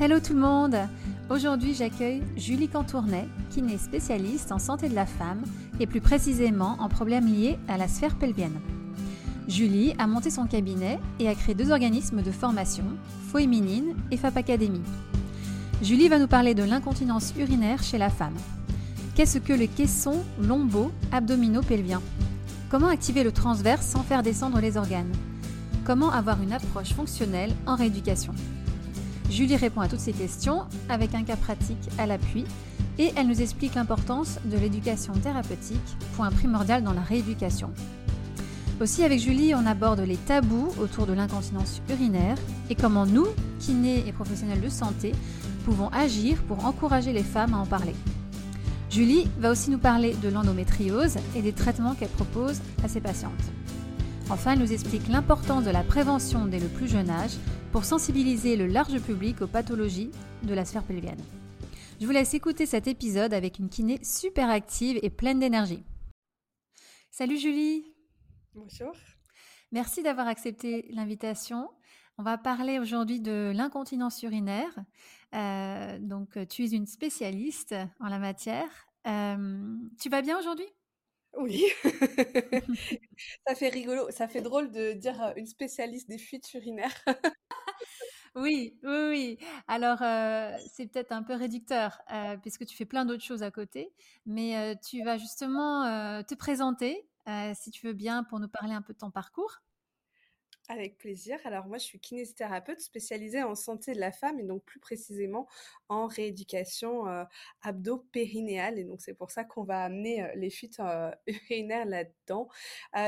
Hello tout le monde Aujourd'hui j'accueille Julie Cantournet, kiné spécialiste en santé de la femme et plus précisément en problèmes liés à la sphère pelvienne. Julie a monté son cabinet et a créé deux organismes de formation, Féminine et FAP Academy. Julie va nous parler de l'incontinence urinaire chez la femme. Qu'est-ce que le caisson lombo-abdominaux-pelvien Comment activer le transverse sans faire descendre les organes? Comment avoir une approche fonctionnelle en rééducation? Julie répond à toutes ces questions avec un cas pratique à l'appui et elle nous explique l'importance de l'éducation thérapeutique, point primordial dans la rééducation. Aussi avec Julie, on aborde les tabous autour de l'incontinence urinaire et comment nous, kinés et professionnels de santé, pouvons agir pour encourager les femmes à en parler. Julie va aussi nous parler de l'endométriose et des traitements qu'elle propose à ses patientes. Enfin, elle nous explique l'importance de la prévention dès le plus jeune âge pour sensibiliser le large public aux pathologies de la sphère pelvienne. Je vous laisse écouter cet épisode avec une kiné super active et pleine d'énergie. Salut Julie Bonjour Merci d'avoir accepté l'invitation. On va parler aujourd'hui de l'incontinence urinaire. Euh, donc, tu es une spécialiste en la matière. Euh, tu vas bien aujourd'hui? Oui, ça fait rigolo, ça fait drôle de dire une spécialiste des fuites urinaires. Oui, oui, oui. Alors, euh, c'est peut-être un peu réducteur, euh, puisque tu fais plein d'autres choses à côté, mais euh, tu vas justement te présenter, si tu veux bien, pour nous parler un peu de ton parcours. Avec plaisir. Alors moi, je suis kinésithérapeute spécialisée en santé de la femme et donc plus précisément en rééducation euh, abdo-périnéale. Et donc c'est pour ça qu'on va amener euh, les fuites euh, urinaires là-dedans.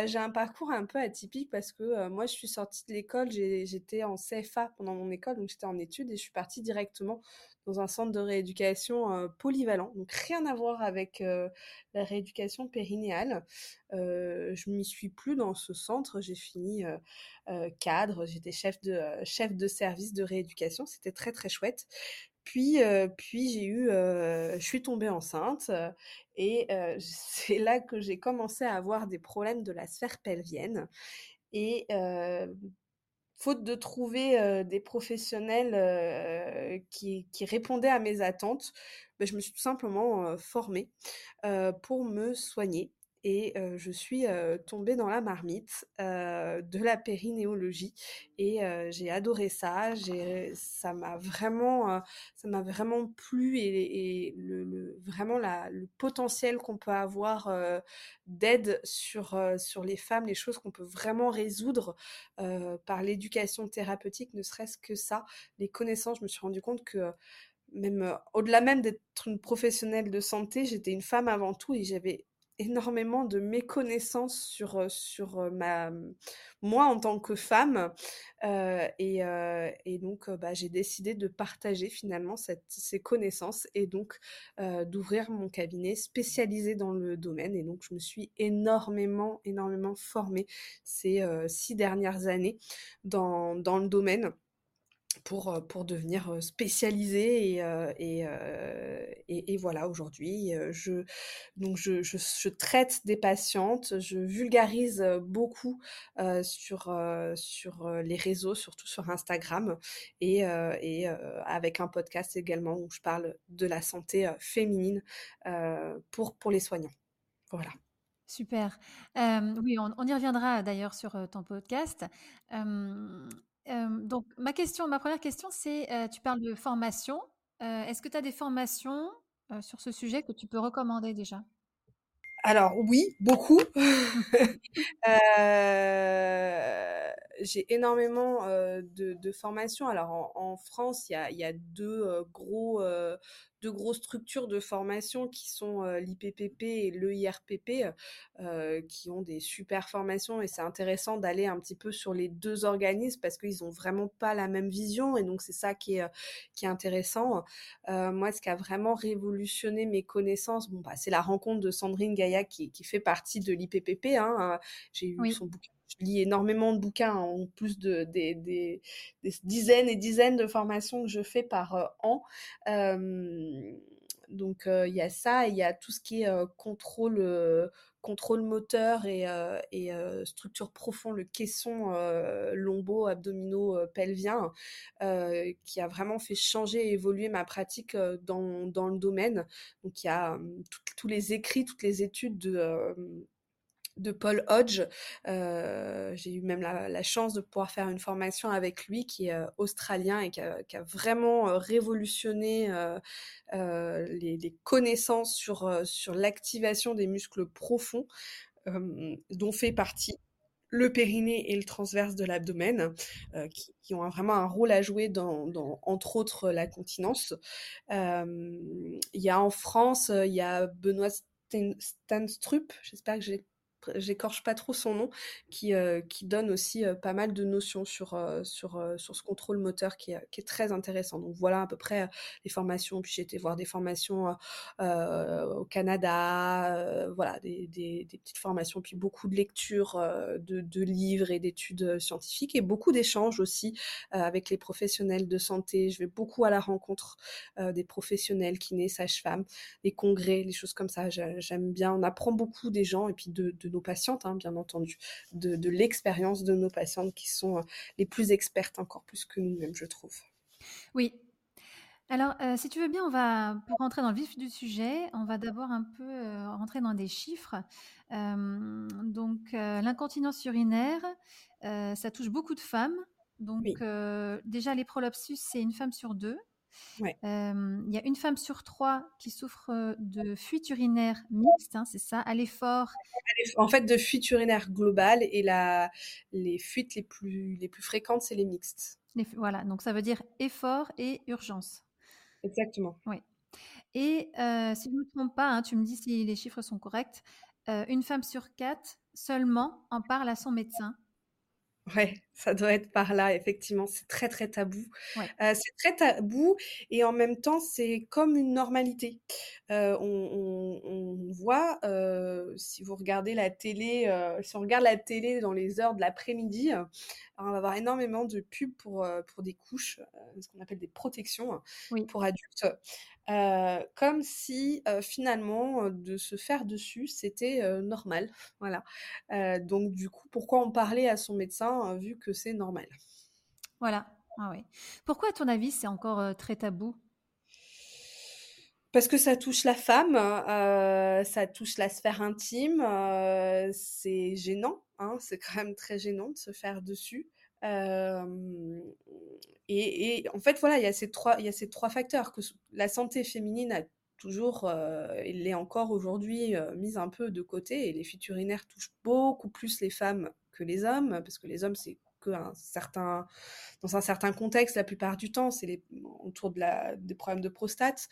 j'ai un parcours un peu atypique parce que moi, je suis sortie de l'école, j'étais en CFA pendant mon école, donc j'étais en études et je suis partie directement dans un centre de rééducation euh, polyvalent, donc rien à voir avec euh, la rééducation périnéale. Euh, je m'y suis plus dans ce centre, j'ai fini cadre, j'étais chef de chef de service de rééducation, c'était très très chouette. Puis, puis j'ai eu, je suis tombée enceinte et c'est là que j'ai commencé à avoir des problèmes de la sphère pelvienne. Et faute de trouver des professionnels qui, répondaient à mes attentes, bah, je me suis tout simplement formée pour me soigner et je suis tombée dans la marmite de la périnéologie et j'ai adoré ça. Ça m'a vraiment, ça m'a vraiment plu et, vraiment le potentiel qu'on peut avoir d'aide sur sur les femmes, les choses qu'on peut vraiment résoudre par l'éducation thérapeutique, ne serait-ce que ça, les connaissances. Je me suis rendu compte que même au-delà même d'être une professionnelle de santé, j'étais une femme avant tout et j'avais énormément de méconnaissances sur, sur ma, moi en tant que femme. et, et, donc, bah, j'ai décidé de partager finalement cette, ces connaissances et donc d'ouvrir mon cabinet spécialisé dans le domaine. Et donc, je me suis énormément, énormément formée ces six dernières années dans, dans le domaine pour, pour devenir spécialisée et, et, et, voilà aujourd'hui je donc je, je, traite des patientes je vulgarise beaucoup sur sur les réseaux surtout sur Instagram et, et avec un podcast également où je parle de la santé féminine pour pour les soignants. Voilà. Super. oui, on, y reviendra d'ailleurs sur ton podcast donc ma question ma première question, c'est, tu parles de formation. est-ce que tu as des formations, sur ce sujet que tu peux recommander déjà? Alors oui, beaucoup. j'ai énormément, de formations. Alors en France, il y a il y a 2, gros, deux grosses structures de formation qui sont l'IPPP et l'EIRPP, euh, qui ont des super formations et c'est intéressant d'aller un petit peu sur les deux organismes parce qu'ils ont vraiment pas la même vision et donc c'est ça qui est, qui est intéressant. Euh, moi, ce qui a vraiment révolutionné mes connaissances, bon, bah, c'est la rencontre de Sandrine Gaïa qui, qui fait partie de l'IPPP. Hein, J'ai eu son bouquin je lis énormément de bouquins en plus de, des, des, dizaines et dizaines de formations que je fais par euh, an. Donc il y a ça, il y a tout ce qui est contrôle contrôle moteur et, structure profonde, le caisson lombo-abdominaux-pelvien, qui a vraiment fait changer et évoluer ma pratique dans, dans le domaine. Donc il y a tous les écrits, toutes les études de de Paul Hodge. Euh, j'ai eu même la, chance de pouvoir faire une formation avec lui qui est euh, australien et qui a, vraiment euh, révolutionné les, connaissances sur, sur l'activation des muscles profonds dont fait partie le périnée et le transverse de l'abdomen, qui, ont vraiment un rôle à jouer dans, entre autres, la continence. Il y a en France, il y a Benoît Stanstrup, j'espère que j'ai j'écorche pas trop son nom, qui, euh, qui donne aussi euh, pas mal de notions sur, euh, sur, sur ce contrôle moteur qui est, qui est, très intéressant. Donc voilà à peu près les formations. Puis j'ai été voir des formations au Canada, voilà, des, des, des, petites formations, puis beaucoup de lectures de, de, livres et d'études scientifiques et beaucoup d'échanges aussi avec les professionnels de santé. Je vais beaucoup à la rencontre des professionnels, kinés, sages-femmes, des congrès, les choses comme ça. J'aime bien. On apprend beaucoup des gens et puis de, de nos patientes, hein, bien entendu, de, l'expérience de nos patientes qui sont euh, les plus expertes encore plus que nous-mêmes, je trouve. Oui. Alors, euh, si tu veux bien, on va, pour rentrer dans le vif du sujet, on va d'abord un peu euh, rentrer dans des chiffres. donc, l'incontinence urinaire, ça touche beaucoup de femmes. Donc, déjà, les prolapsus, c'est une femme sur deux. Il y a une femme sur trois qui souffre de fuite urinaire mixte, hein, c'est ça, à l'effort. En fait, de fuite urinaire globale et la, les fuites les plus, les plus fréquentes, c'est les mixtes. voilà, donc ça veut dire effort et urgence. Exactement. Oui. Et si je ne me trompe pas, hein, tu me dis si les chiffres sont corrects, une femme sur quatre seulement en parle à son médecin Ouais, ça doit être par là, effectivement. C'est très, très tabou. Euh, c'est très tabou et en même temps, c'est comme une normalité. Euh, on, voit, euh, si vous regardez la télé, si on regarde la télé dans les heures de l'après-midi, on va avoir énormément de pubs pour, pour des couches, ce qu'on appelle des protections pour adultes. comme si finalement de se faire dessus c'était normal voilà donc du coup pourquoi on parlait à son médecin vu que c'est normal. Voilà. Ah pourquoi à ton avis c'est encore très tabou? Parce que ça touche la femme, ça touche la sphère intime, c'est gênant, hein, c'est quand même très gênant de se faire dessus. Et, en fait, voilà, il y a ces trois, il y a ces trois facteurs que la santé féminine a toujours, il l'est encore aujourd'hui, mise un peu de côté. Et les fuites urinaires touchent beaucoup plus les femmes que les hommes, parce que les hommes, c'est dans un certain contexte, la plupart du temps, c'est autour des problèmes de prostate.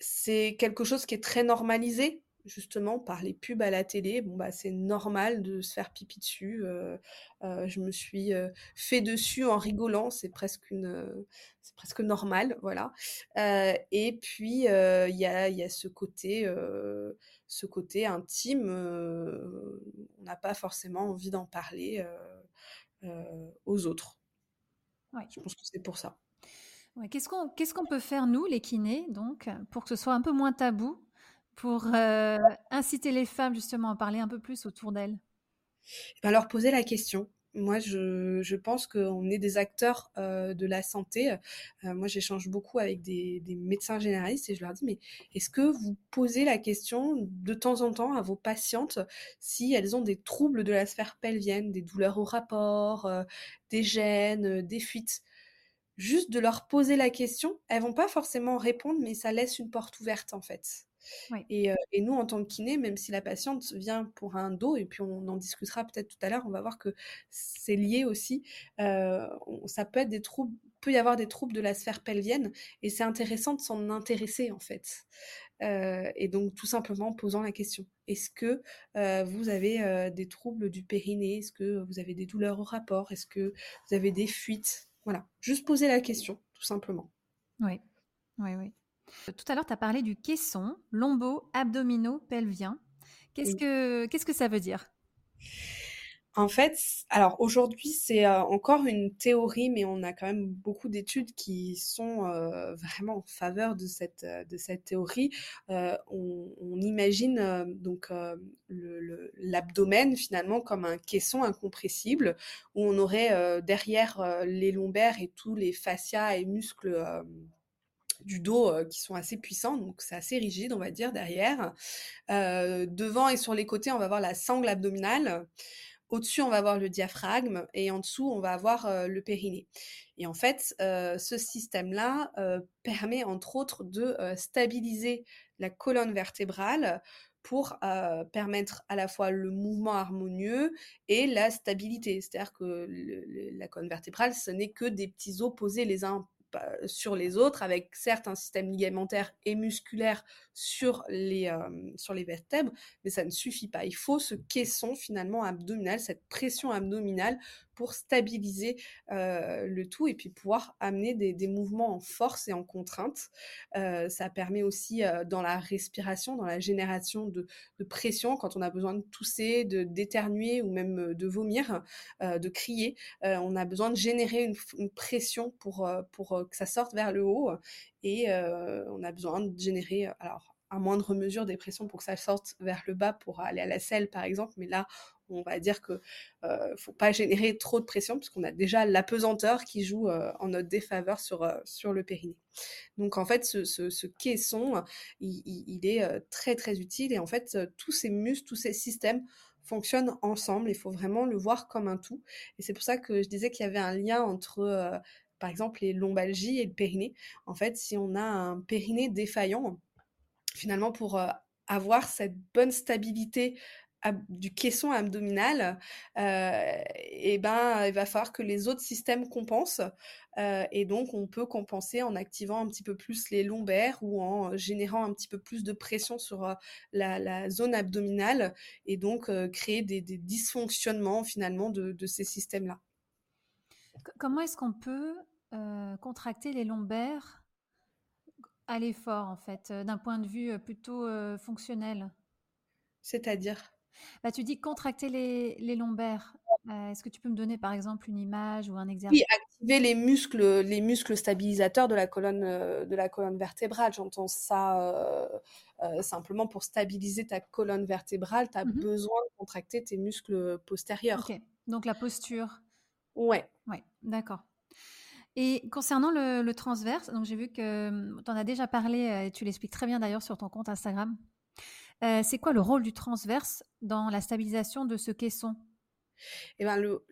c'est quelque chose qui est très normalisé justement par les pubs à la télé, bon bah c'est normal de se faire pipi dessus. Euh, euh, je me suis euh, fait dessus en rigolant, c'est presque une, c'est presque normal, voilà. et puis il y a, y, a, ce côté, ce côté intime. on n'a pas forcément envie d'en parler aux autres. Ouais. Je pense que c'est pour ça. Ouais, qu'est-ce qu'on qu'est-ce qu'on peut faire nous les kinés donc pour que ce soit un peu moins tabou? Pour euh, inciter les femmes justement à parler un peu plus autour d'elles? Eh ben, Leur poser la question. Moi, je, pense qu'on est des acteurs euh, de la santé. Euh, moi, j'échange beaucoup avec des, des, médecins généralistes et je leur dis, mais est-ce que vous posez la question de temps en temps à vos patientes si elles ont des troubles de la sphère pelvienne, des douleurs au rapport, des gènes, des fuites? Juste de leur poser la question, elles vont pas forcément répondre, mais ça laisse une porte ouverte en fait. Et, nous, en tant que kiné, même si la patiente vient pour un dos, et puis on en discutera peut-être tout à l'heure, on va voir que c'est lié aussi. ça peut être des troubles, peut y avoir des troubles de la sphère pelvienne, et c'est intéressant de s'en intéresser en fait. et donc tout simplement en posant la question est-ce que vous avez des troubles du périnée? Est-ce que vous avez des douleurs au rapport? Est-ce que vous avez des fuites? Voilà, juste poser la question, tout simplement. Oui, oui, oui. Tout à l'heure, tu as parlé du caisson, lombo, abdominaux, pelvien. Qu'est-ce que qu'est-ce que ça veut dire? En fait, alors aujourd'hui, c'est euh, encore une théorie, mais on a quand même beaucoup d'études qui sont euh, vraiment en faveur de cette, euh, de cette théorie. On, imagine donc l'abdomen finalement comme un caisson incompressible où on aurait derrière les lombaires et tous les fascias et muscles du dos qui sont assez puissants, donc c'est assez rigide, on va dire, derrière. devant et sur les côtés, on va voir la sangle abdominale. Au-dessus, on va avoir le diaphragme et en dessous, on va avoir le périnée. Et en fait, ce système-là permet entre autres de stabiliser la colonne vertébrale pour permettre à la fois le mouvement harmonieux et la stabilité. C'est-à-dire que la colonne vertébrale, ce n'est que des petits os posés les uns sur les autres, avec certes un système ligamentaire et musculaire sur les, euh, sur les vertèbres, mais ça ne suffit pas. Il faut ce caisson finalement abdominal, cette pression abdominale pour stabiliser le tout et puis pouvoir amener des, mouvements en force et en contrainte. Ça permet aussi dans la respiration, dans la génération de, pression, quand on a besoin de tousser, de d'éternuer ou même de vomir, de crier, on a besoin de générer une, une pression pour, pour que ça sorte vers le haut et on a besoin de générer, alors à moindre mesure des pressions pour que ça sorte vers le bas pour aller à la selle par exemple, mais là on va dire que ne faut pas générer trop de pression puisqu'on a déjà l'apesanteur qui joue en notre défaveur sur, sur le périnée. Donc en fait ce, ce, caisson il, il, est très très utile et en fait tous ces muscles, tous ces systèmes fonctionnent ensemble. Il faut vraiment le voir comme un tout. Et c'est pour ça que je disais qu'il y avait un lien entre par exemple les lombalgies et le périnée. En fait, si on a un périnée défaillant, finalement pour euh, avoir cette bonne stabilité du caisson abdominal, euh, et ben, il va falloir que les autres systèmes compensent. Euh, et donc, on peut compenser en activant un petit peu plus les lombaires ou en générant un petit peu plus de pression sur la, zone abdominale et donc créer des, dysfonctionnements finalement de ces systèmes-là. Comment est-ce qu'on peut euh, contracter les lombaires à l'effort, en fait, euh, d'un point de vue euh, plutôt fonctionnel? C'est-à-dire? Bah, Tu dis contracter les, lombaires. Est-ce que tu peux me donner par exemple une image ou un exercice? Oui, activer les muscles, les muscles stabilisateurs de la colonne, de la colonne vertébrale. J'entends ça simplement pour stabiliser ta colonne vertébrale. Tu as mmh besoin de contracter tes muscles postérieurs. Ok, donc la posture. Ouais. Ouais, d'accord. Et concernant le, transverse, donc j'ai vu que hum, tu en as déjà parlé euh, et tu l'expliques très bien d'ailleurs sur ton compte Instagram. Euh, c'est quoi le rôle du transverse dans la stabilisation de ce caisson? Eh ben le,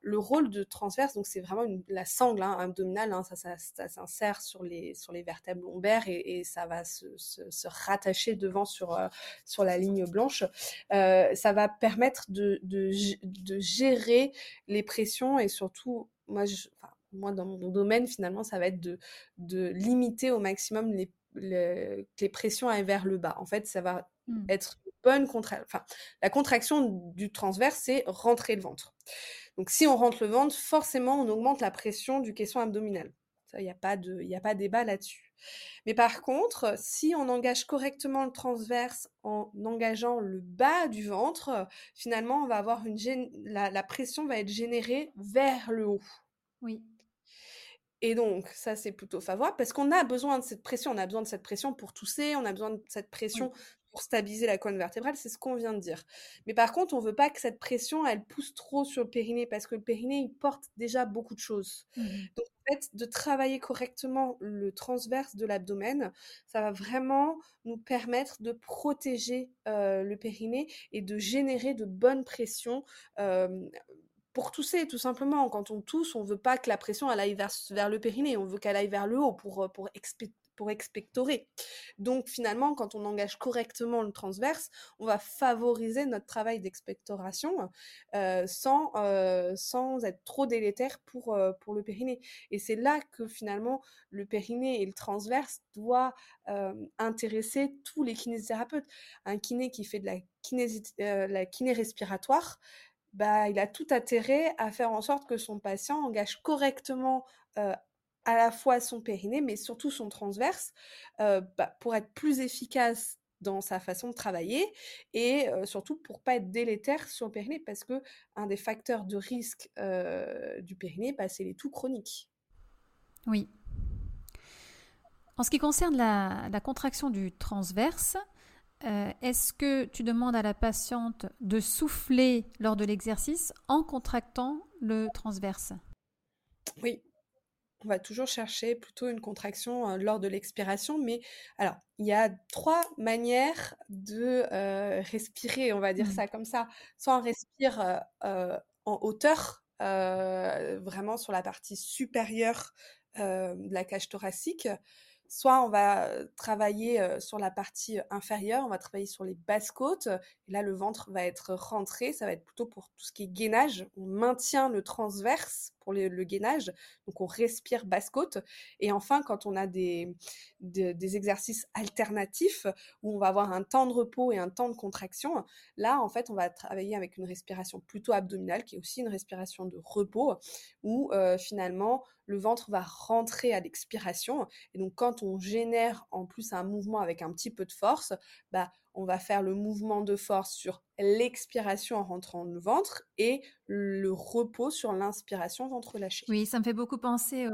le rôle de transverse, donc c'est vraiment la sangle hein, abdominale, hein, ça, ça, s'insère sur les, sur les vertèbres lombaires et, ça va se, se, rattacher devant sur, euh, sur la ligne blanche. ça va permettre de, de, de, gérer les pressions et surtout, moi, moi, dans mon domaine, finalement, ça va être de, de limiter au maximum les, les, les pressions vers le bas. En fait, ça va mmh. être une bonne contraction. Enfin, la contraction du transverse, c'est rentrer le ventre. Donc, si on rentre le ventre, forcément, on augmente la pression du caisson abdominal. Il n'y a, pas de, y a pas débat là-dessus. Mais par contre, si on engage correctement le transverse en engageant le bas du ventre, finalement, on va avoir une la, la pression va être générée vers le haut. Oui. Et donc, ça, c'est plutôt favorable parce qu'on a besoin de cette pression. On a besoin de cette pression pour tousser, on a besoin de cette pression pour stabiliser la colonne vertébrale, c'est ce qu'on vient de dire. Mais par contre, on veut pas que cette pression, elle pousse trop sur le périnée parce que le périnée, il porte déjà beaucoup de choses. Mmh donc, en fait, de travailler correctement le transverse de l'abdomen, ça va vraiment nous permettre de protéger euh, le périnée et de générer de bonnes pressions. Euh, pour tousser, tout simplement. Quand on tousse, on veut pas que la pression aille vers, vers le périnée, on veut qu'elle aille vers le haut pour, euh, pour, pour expectorer. Donc finalement, quand on engage correctement le transverse, on va favoriser notre travail d'expectoration euh, sans, euh, sans être trop délétère pour, pour le périnée. Et c'est là que finalement le périnée et le transverse doivent intéresser tous les kinésithérapeutes. Un kiné qui fait de la kiné, la respiratoire, bah, il a tout intérêt à faire en sorte que son patient engage correctement à la fois son périnée, mais surtout son transverse, bah, pour être plus efficace dans sa façon de travailler et surtout pour pas être délétère sur le périnée parce que un des facteurs de risque du périnée, bah, c'est les toux chroniques. Oui. En ce qui concerne la, contraction du transverse, est-ce que tu demandes à la patiente de souffler lors de l'exercice en contractant le transverse? Oui, on va toujours chercher plutôt une contraction lors de l'expiration, mais alors il y a trois manières de respirer, on va dire mmh. ça comme ça. Soit on respire en hauteur, vraiment sur la partie supérieure de la cage thoracique, soit on va travailler sur la partie inférieure, on va travailler sur les basses côtes, là le ventre va être rentré, ça va être plutôt pour tout ce qui est gainage, on maintient le transverse pour le, gainage, donc on respire basse côte, et enfin quand on a des, des, exercices alternatifs où on va avoir un temps de repos et un temps de contraction, là en fait on va travailler avec une respiration plutôt abdominale qui est aussi une respiration de repos, où finalement le ventre va rentrer à l'expiration. Et donc, quand on génère en plus un mouvement avec un petit peu de force, bah, on va faire le mouvement de force sur l'expiration en rentrant le ventre et le repos sur l'inspiration ventre lâché. Oui, ça me fait beaucoup penser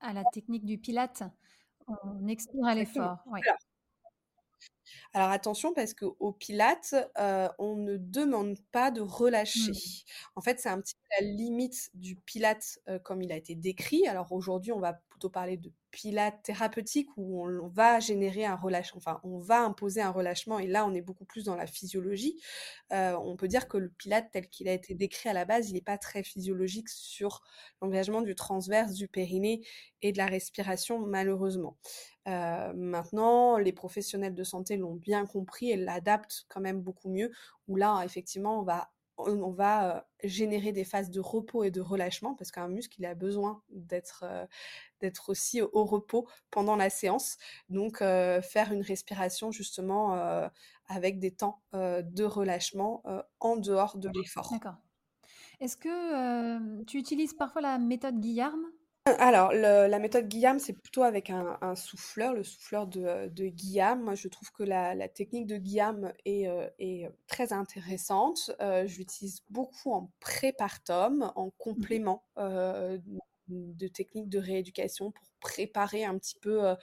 à la technique du pilate. On expire à l'effort. Alors attention parce qu'au Pilates, on ne demande pas de relâcher. Mmh. En fait, c'est un petit peu la limite du Pilates comme il a été décrit. Alors aujourd'hui, on va parler de Pilates thérapeutique où on, va générer un relâchement, enfin on va imposer un relâchement et là on est beaucoup plus dans la physiologie. on peut dire que le Pilates tel qu'il a été décrit à la base, il n'est pas très physiologique sur l'engagement du transverse, du périnée et de la respiration malheureusement. maintenant, les professionnels de santé l'ont bien compris et l'adaptent quand même beaucoup mieux, où là, effectivement, on va on va générer des phases de repos et de relâchement parce qu'un muscle il a besoin d'être d'être aussi au repos pendant la séance donc faire une respiration justement avec des temps de relâchement en dehors de l'effort. D'accord. Est-ce que tu utilises parfois la méthode Guillaume alors, la méthode Guillaume, c'est plutôt avec un, souffleur, le souffleur de, de Guillaume. Moi, je trouve que la, technique de Guillaume est, euh, est très intéressante. Euh, je l'utilise beaucoup en prépartum, en mmh complément euh, de techniques de rééducation pour préparer un petit peu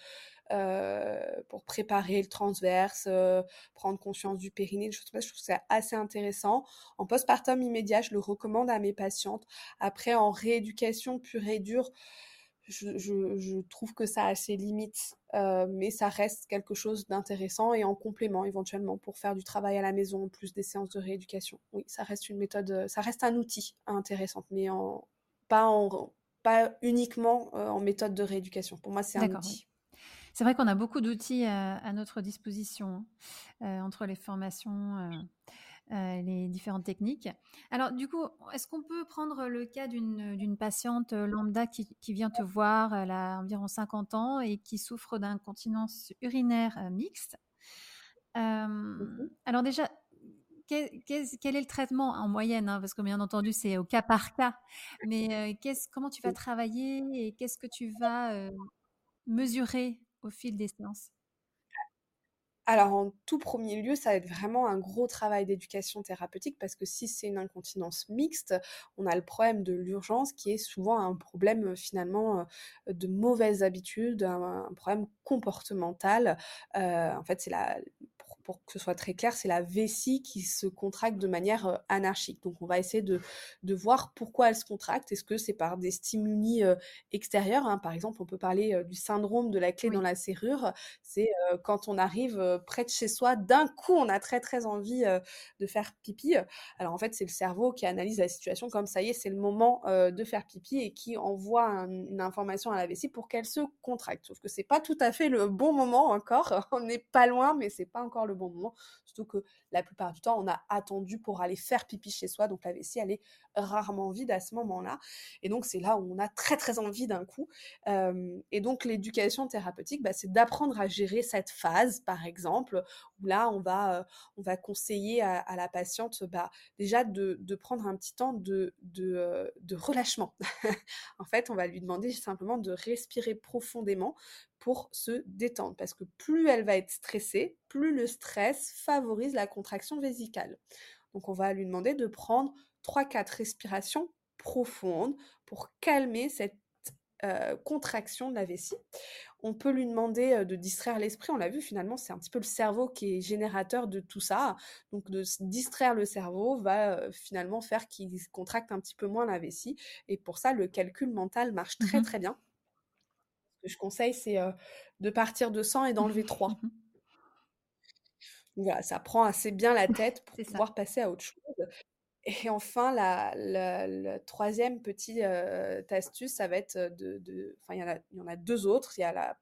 euh, pour préparer le transverse, euh, prendre conscience du périnée, des choses comme ça. Je trouve ça assez intéressant. En postpartum immédiat, je le recommande à mes patientes. Après, en rééducation pure et dure, je, trouve que ça a ses limites, euh, mais ça reste quelque chose d'intéressant et en complément éventuellement pour faire du travail à la maison, plus des séances de rééducation. Oui, ça reste une méthode, ça reste un outil intéressant, mais en, pas, en, pas uniquement en méthode de rééducation. Pour moi, c'est un outil. C'est vrai qu'on a beaucoup d'outils euh, à, notre disposition hein, euh, entre les formations, euh, les différentes techniques. Alors, du coup, est-ce qu'on peut prendre le cas d'une patiente lambda qui, vient te voir, elle a environ 50 ans et qui souffre d'incontinence urinaire mixte? Mmh Alors déjà, quel, est le traitement en moyenne hein, Parce que bien entendu, c'est au cas par cas. Mais comment tu vas travailler et qu'est-ce que tu vas mesurer au fil des séances? Alors, en tout premier lieu, ça va être vraiment un gros travail d'éducation thérapeutique parce que si c'est une incontinence mixte, on a le problème de l'urgence qui est souvent un problème finalement de mauvaises habitudes, un, problème comportemental. en fait, c'est la, pour que ce soit très clair, c'est la vessie qui se contracte de manière euh, anarchique. Donc on va essayer de, de voir pourquoi elle se contracte. Est-ce que c'est par des stimuli euh, extérieurs hein? Par exemple, on peut parler euh, du syndrome de la clé dans la serrure. C'est quand on arrive près de chez soi, d'un coup, on a très très envie de faire pipi. Alors en fait, c'est le cerveau qui analyse la situation comme ça y est, c'est le moment de faire pipi et qui envoie une information à la vessie pour qu'elle se contracte. Sauf que c'est pas tout à fait le bon moment encore. On n'est pas loin, mais c'est pas encore le bon moment. Surtout que la plupart du temps, on a attendu pour aller faire pipi chez soi, donc la vessie, elle est rarement vide à ce moment-là. Et donc, c'est là où on a très, très envie d'un coup. et donc, l'éducation thérapeutique, bah, c'est d'apprendre à gérer cette phase, par exemple, où là, on va, on va conseiller à, la patiente bah, déjà de, prendre un petit temps de, de, de relâchement. en fait, on va lui demander simplement de respirer profondément pour se détendre. Parce que plus elle va être stressée, plus le stress favorise la contraction vésicale. Donc on va lui demander de prendre 3-4 respirations profondes pour calmer cette euh, contraction de la vessie. On peut lui demander euh, de distraire l'esprit. On l'a vu finalement, c'est un petit peu le cerveau qui est générateur de tout ça. Donc de distraire le cerveau va euh, finalement faire qu'il contracte un petit peu moins la vessie. Et pour ça, le calcul mental marche très mmh très bien. Ce que je conseille, c'est de partir de 100 et d'enlever 3. Mmh voilà, ça prend assez bien la tête pour pouvoir passer à autre chose. Et enfin, la, troisième petite astuce, ça va être de, enfin, il y, en a, il y en a deux autres. Il y a la,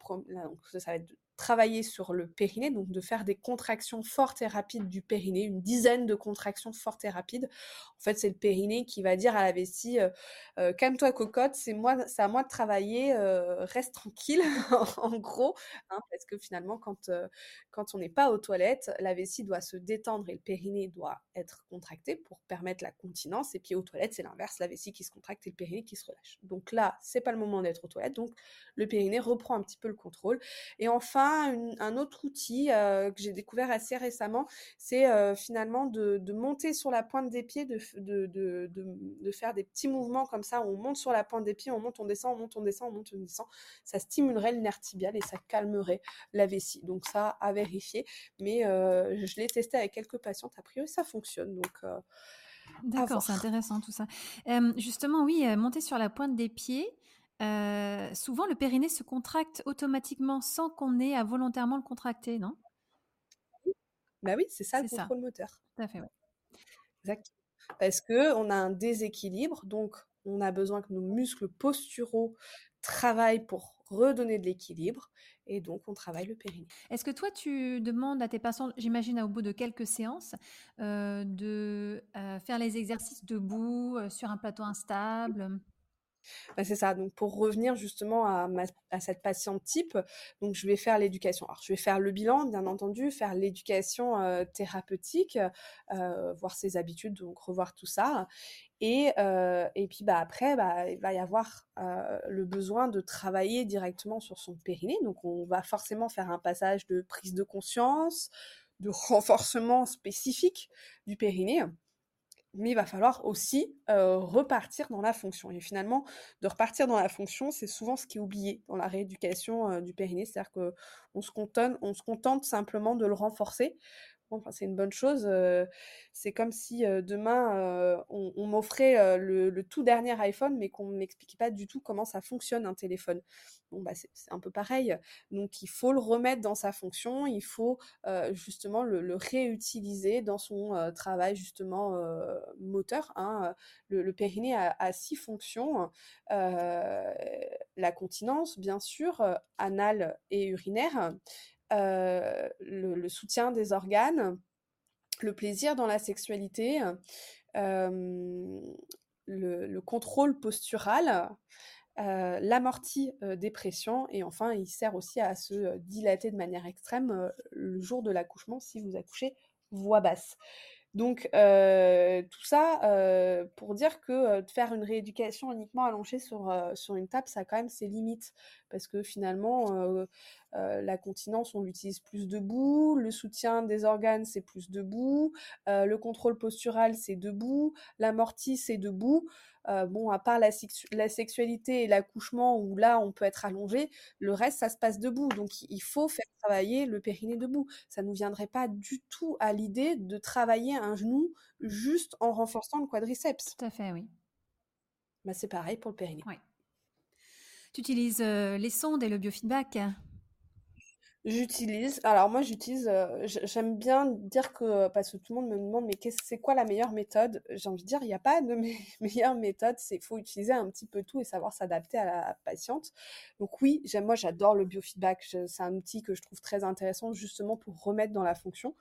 ça va être travailler sur le périnée, donc de faire des contractions fortes et rapides du périnée, une dizaine de contractions fortes et rapides. En fait, c'est le périnée qui va dire à la vessie euh, euh, calme-toi cocotte, c'est à moi de travailler, euh, reste tranquille, en gros, hein, parce que finalement, quand quand on n'est pas aux toilettes, la vessie doit se détendre et le périnée doit être contracté pour permettre la continence. Et puis aux toilettes, c'est l'inverse, la vessie qui se contracte et le périnée qui se relâche. Donc là, c'est pas le moment d'être aux toilettes, donc le périnée reprend un petit peu le contrôle. Et enfin un autre outil euh, que j'ai découvert assez récemment, c'est euh, finalement de, monter sur la pointe des pieds, de, de, faire des petits mouvements comme ça, on monte sur la pointe des pieds, on monte, on descend, on monte, on descend, on monte, on descend. Ça stimulerait le nerf tibial et ça calmerait la vessie. Donc ça, à vérifier. Mais euh, je l'ai testé avec quelques patientes, a priori ça fonctionne. Donc D'accord, c'est intéressant tout ça. justement, oui, monter sur la pointe des pieds, euh, souvent, le périnée se contracte automatiquement sans qu'on ait à volontairement le contracter, non? Bah oui, c'est ça le contrôle moteur. Tout à fait, Exactement. Parce qu'on a un déséquilibre, donc on a besoin que nos muscles posturaux travaillent pour redonner de l'équilibre, et donc on travaille le périnée. Est-ce que toi, tu demandes à tes patients, j'imagine au bout de quelques séances, euh, de euh, faire les exercices debout, sur un plateau instable? Bah, c'est ça. Donc pour revenir justement à, cette patiente type, donc je vais faire l'éducation. Alors je vais faire le bilan, bien entendu, faire l'éducation euh, thérapeutique, euh, voir ses habitudes, donc revoir tout ça. Et, euh, et puis bah, après, bah, il va y avoir le besoin de travailler directement sur son périnée. Donc on va forcément faire un passage de prise de conscience, de renforcement spécifique du périnée mais il va falloir aussi repartir dans la fonction. Et finalement, de repartir dans la fonction, c'est souvent ce qui est oublié dans la rééducation du périnée, c'est-à-dire qu'on on se contente simplement de le renforcer c'est une bonne chose. c'est comme si demain on, m'offrait le, tout dernier iPhone, mais qu'on ne m'expliquait pas du tout comment ça fonctionne un téléphone. Bah, c'est un peu pareil. Donc, il faut le remettre dans sa fonction. Il faut justement le, réutiliser dans son travail justement moteur. Hein. Le, périnée a, six fonctions la continence, bien sûr, anale et urinaire. Euh, le, soutien des organes, le plaisir dans la sexualité, euh, le, contrôle postural, euh, l'amorti des pressions et enfin il sert aussi à se dilater de manière extrême le jour de l'accouchement si vous accouchez voix basse. Donc tout ça pour dire que faire une rééducation uniquement allongée sur, sur une table, ça a quand même ses limites parce que finalement la continence on l'utilise plus debout, le soutien des organes c'est plus debout, le contrôle postural c'est debout, l'amorti c'est debout. Bon, à part la, la sexualité et l'accouchement où là on peut être allongé, le reste ça se passe debout. Donc il faut faire travailler le périnée debout. Ça ne nous viendrait pas du tout à l'idée de travailler un genou juste en renforçant le quadriceps. Tout à fait, oui. Bah, c'est pareil pour le périnée. Oui. Tu utilises les sondes et le biofeedback? J'utilise. Alors moi, j'utilise. j'aime bien dire que parce que tout le monde me demande, mais c'est quoi la meilleure méthode? J'ai envie de dire, il n'y a pas de meilleure méthode. C'est faut utiliser un petit peu tout et savoir s'adapter à la patiente. Donc oui. Moi, j'adore le biofeedback. C'est un outil que je trouve très intéressant justement pour remettre dans la fonction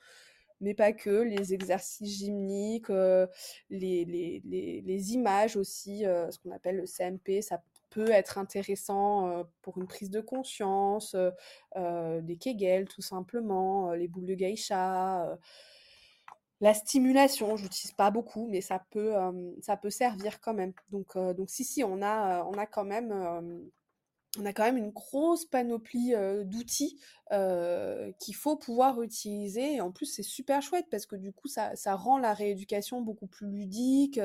mais pas que, les exercices gymniques, les, les, les, images aussi, ce qu'on appelle le CMP, ça être intéressant pour une prise de conscience, des Kegel tout simplement, les boules de geisha. la stimulation, je n'utilise pas beaucoup, mais ça peut, ça peut servir quand même. Donc, donc si, si, on a, on a quand même on a quand même une grosse panoplie d'outils qu'il faut pouvoir utiliser. Et en plus, c'est super chouette parce que du coup, ça, rend la rééducation beaucoup plus ludique,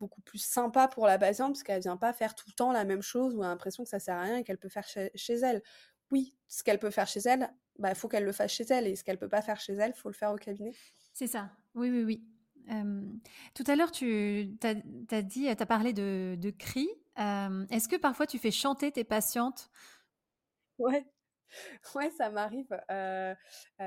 beaucoup plus sympa pour la patiente parce qu'elle vient pas faire tout le temps la même chose ou a l'impression que ça sert à rien et qu'elle peut faire chez, elle. Oui, ce qu'elle peut faire chez elle, il bah, faut qu'elle le fasse chez elle et ce qu'elle peut pas faire chez elle, faut le faire au cabinet. C'est ça. Oui, oui, oui. tout à l'heure, tu as, dit, parlé de, de cris. Est-ce que parfois tu fais chanter tes patientes? Ouais. Ouais, ça m'arrive.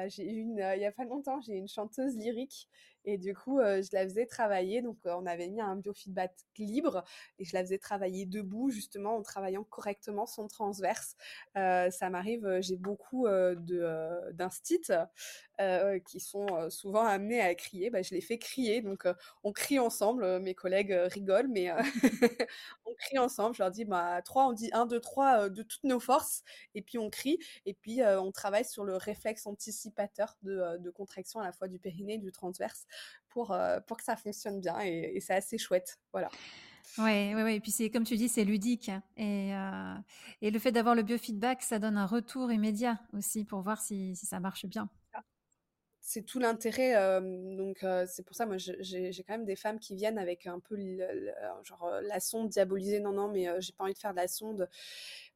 j'ai une, il y a pas longtemps, j'ai une chanteuse lyrique et du coup, je la faisais travailler. Donc, on avait mis un biofeedback libre et je la faisais travailler debout, justement, en travaillant correctement son transverse. ça m'arrive, j'ai beaucoup de d'instits qui sont souvent amenés à crier. Bah, je les fais crier. Donc, on crie ensemble. Mes collègues rigolent, mais on crie ensemble. Je leur dis, bah, 3, on dit 1, 2, 3 de toutes nos forces. Et puis, on crie. Et puis, on travaille sur le réflexe anticipateur de, de contraction à la fois du périnée et du transverse pour, euh, pour que ça fonctionne bien et, c'est assez chouette. Voilà. Ouais, ouais, ouais. Et puis c'est comme tu dis, c'est ludique. Et, euh, et le fait d'avoir le biofeedback, ça donne un retour immédiat aussi pour voir si, si ça marche bien. C'est tout l'intérêt. Euh, donc c'est pour ça, moi, j'ai quand même des femmes qui viennent avec un peu genre la sonde diabolisée. Non, non, mais j'ai pas envie de faire de la sonde.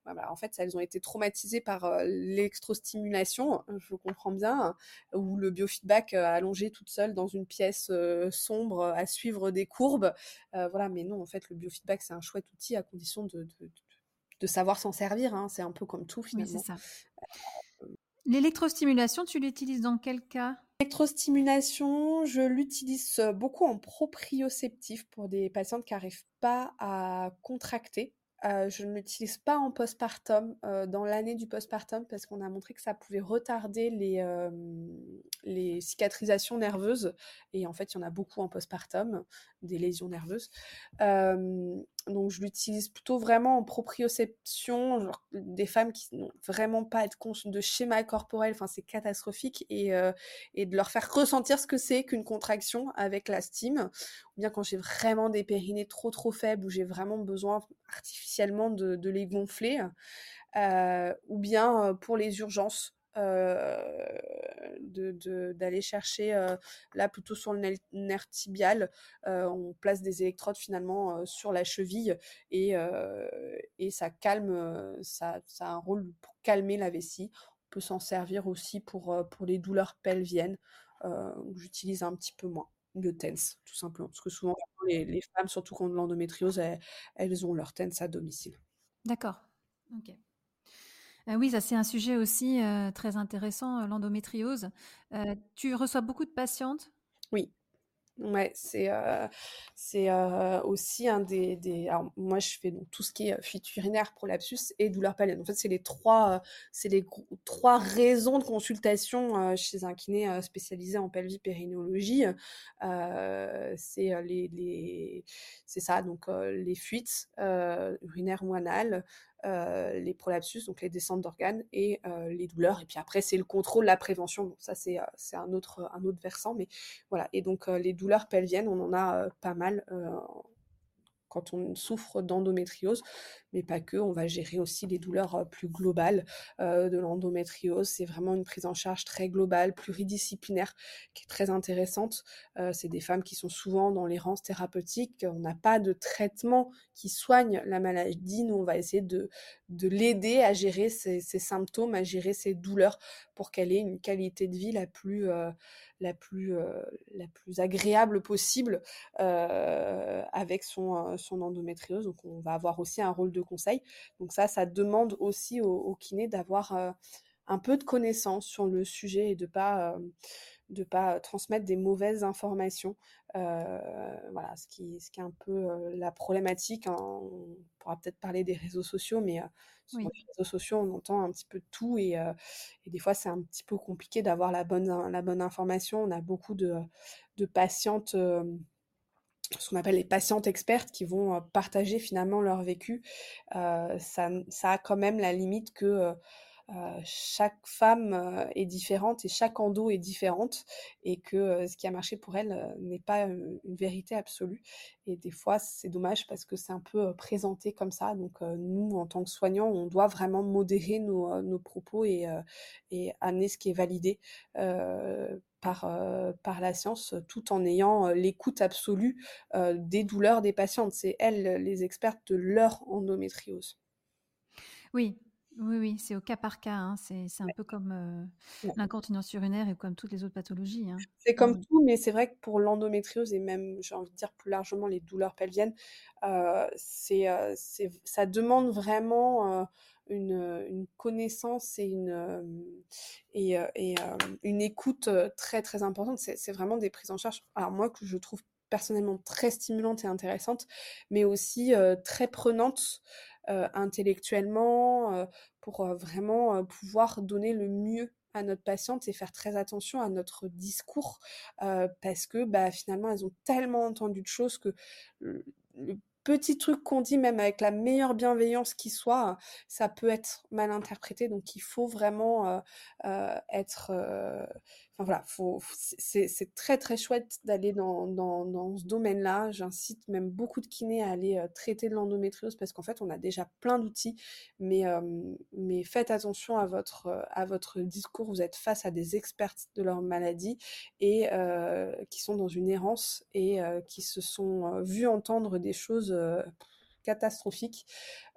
Bah, en fait, elles ont été traumatisées par l'électrostimulation, je comprends bien, ou le biofeedback allongé toute seule dans une pièce sombre à suivre des courbes. voilà, mais non, en fait, le biofeedback, c'est un chouette outil à condition de, de, savoir s'en servir. Hein. C'est un peu comme tout, finalement. ça. L'électrostimulation, tu l'utilises dans quel cas? L'électrostimulation, je l'utilise beaucoup en proprioceptif pour des patientes qui n'arrivent pas à contracter je ne l'utilise pas en postpartum, dans l'année du postpartum, parce qu'on a montré que ça pouvait retarder les, les cicatrisations nerveuses. Et en fait, il y en a beaucoup en postpartum, des lésions nerveuses. donc, je l'utilise plutôt vraiment en proprioception, des femmes qui n'ont vraiment pas de schéma corporel, enfin, c'est catastrophique, et, de leur faire ressentir ce que c'est qu'une contraction avec la stime, ou bien quand j'ai vraiment des périnées trop trop faibles, où j'ai vraiment besoin artificiellement de, les gonfler, ou bien pour les urgences d'aller chercher là plutôt sur le nerf tibial. on place des électrodes finalement sur la cheville et, et ça calme, ça, ça, a un rôle pour calmer la vessie. On peut s'en servir aussi pour, pour les douleurs pelviennes. J'utilise un petit peu moins le TENS, tout simplement. Parce que souvent, les, les femmes, surtout quand l'endométriose, elles, elles, ont leur TENS à domicile. D'accord. Ok. Euh, oui, ça c'est un sujet aussi euh, très intéressant, euh, l'endométriose. tu reçois beaucoup de patientes? Oui. Ouais, c'est aussi un des, des, moi, je fais donc tout ce qui est fuite urinaire, prolapsus et douleur pelvienne. En fait, c'est les trois les trois raisons de consultation chez un kiné spécialisé en pelvipérinéologie. c'est les, les ça donc les fuites urinaires ou les prolapsus, donc les descentes d'organes, et euh, les douleurs. Et puis après, c'est le contrôle, la prévention. ça, c'est euh, un autre, un autre versant. Mais voilà. Et donc, les douleurs pelviennes, on en a pas mal quand on souffre d'endométriose, mais pas que. On va gérer aussi les douleurs plus globales de l'endométriose. C'est vraiment une prise en charge très globale, pluridisciplinaire, qui est très intéressante. c'est des femmes qui sont souvent dans l'errance thérapeutique. On n'a pas de traitement qui soigne la maladie. Nous, on va essayer de, de l'aider à gérer ses, symptômes, à gérer ses douleurs pour qu'elle ait une qualité de vie la plus, la plus, la plus agréable possible avec son, son endométriose. Donc on va avoir aussi un rôle de conseil. Donc ça, ça demande aussi au, kiné d'avoir un peu de connaissances sur le sujet et de pas de pas transmettre des mauvaises informations. voilà, ce qui, ce qui est un peu la problématique. Hein. On pourra peut-être parler des réseaux sociaux, mais sur les réseaux sociaux, on entend un petit peu de tout et, et des fois, c'est un petit peu compliqué d'avoir la bonne, la bonne information. On a beaucoup de, de patientes ce qu'on appelle les patientes expertes qui vont partager finalement leur vécu, ça, ça, a quand même la limite que chaque femme est différente et chaque endo est différente et que ce qui a marché pour elle n'est pas une vérité absolue. Et des fois, c'est dommage parce que c'est un peu présenté comme ça. Donc, nous, en tant que soignants, on doit vraiment modérer nos, propos et, amener ce qui est validé par la science, tout en ayant l'écoute absolue des douleurs des patientes. C'est elles les expertes de leur endométriose. Oui, oui, oui, c'est au cas par cas. Hein. C'est, un peu comme l'incontinence urinaire et comme toutes les autres pathologies. Hein. C'est comme tout, mais c'est vrai que pour l'endométriose et même, j'ai envie de dire plus largement, les douleurs pelviennes, c'est, ça demande vraiment une, connaissance et une, et, une écoute très, très importante. C'est, c'est vraiment des prises en charge. Alors moi, que je trouve personnellement très stimulantes et intéressantes, mais aussi très prenantes. Euh, intellectuellement, euh, pour euh, vraiment pouvoir donner le mieux à notre patiente et faire très attention à notre discours parce que bah, finalement elles ont tellement entendu de choses que le, petit truc qu'on dit même avec la meilleure bienveillance qui soit, ça peut être mal interprété. Donc il faut vraiment être voilà, c'est très très chouette d'aller dans, dans, ce domaine-là. J'incite même beaucoup de kinés à aller euh, traiter de l'endométriose parce qu'en fait, on a déjà plein d'outils, mais, euh, mais faites attention à votre, euh, à votre discours. Vous êtes face à des experts de leur maladie et qui sont dans une errance et qui se sont vus entendre des choses catastrophiques.